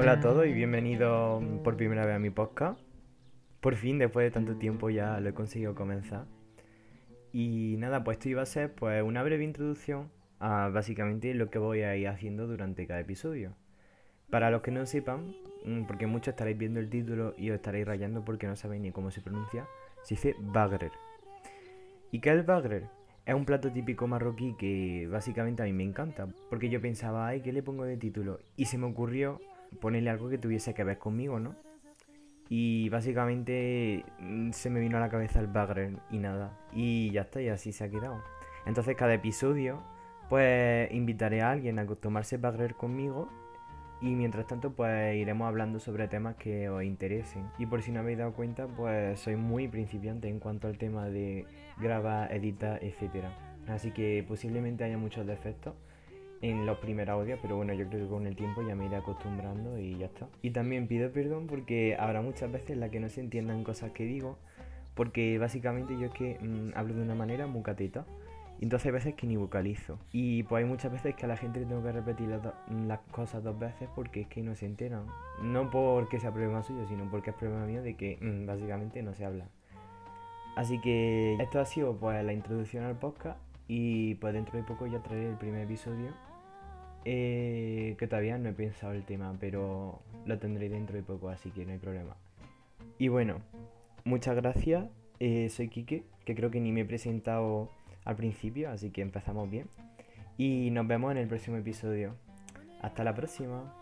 Hola a todos y bienvenidos por primera vez a mi podcast. Por fin, después de tanto tiempo, ya lo he conseguido comenzar. Y nada, pues esto iba a ser pues una breve introducción a básicamente lo que voy a ir haciendo durante cada episodio. Para los que no sepan, mm, porque muchos estaréis viendo el título y os estaréis rayando porque no sabéis ni cómo se pronuncia, se dice bagrer. ¿Y qué es el bagrer? Es un plato típico marroquí que básicamente a mí me encanta, porque yo pensaba, ay, ¿qué le pongo de título? Y se me ocurrió ponerle algo que tuviese que ver conmigo, ¿no? Y básicamente mm, se me vino a la cabeza el bagger y nada. Y ya está, y así se ha quedado. Entonces cada episodio, pues invitaré a alguien a tomarse bagger conmigo. Y mientras tanto, pues iremos hablando sobre temas que os interesen. Y por si no habéis dado cuenta, pues soy muy principiante en cuanto al tema de grabar, editar, etc. Así que posiblemente haya muchos defectos en los primeros audios, pero bueno, yo creo que con el tiempo ya me iré acostumbrando y ya está. Y también pido perdón porque habrá muchas veces en las que no se entiendan cosas que digo, porque básicamente yo es que mm, hablo de una manera muy cateta. Y entonces hay veces que ni vocalizo. Y pues hay muchas veces que a la gente le tengo que repetir las, cosas dos veces porque es que no se enteran. No porque sea problema suyo, sino porque es problema mío de que mm, básicamente no se habla. Así que esto ha sido pues la introducción al podcast y pues dentro de poco ya traeré el primer episodio eh, que todavía no he pensado el tema, pero lo tendré dentro de poco, así que no hay problema. Y bueno, muchas gracias. Eh, soy Kike, que creo que ni me he presentado al principio, así que empezamos bien. Y nos vemos en el próximo episodio. Hasta la próxima.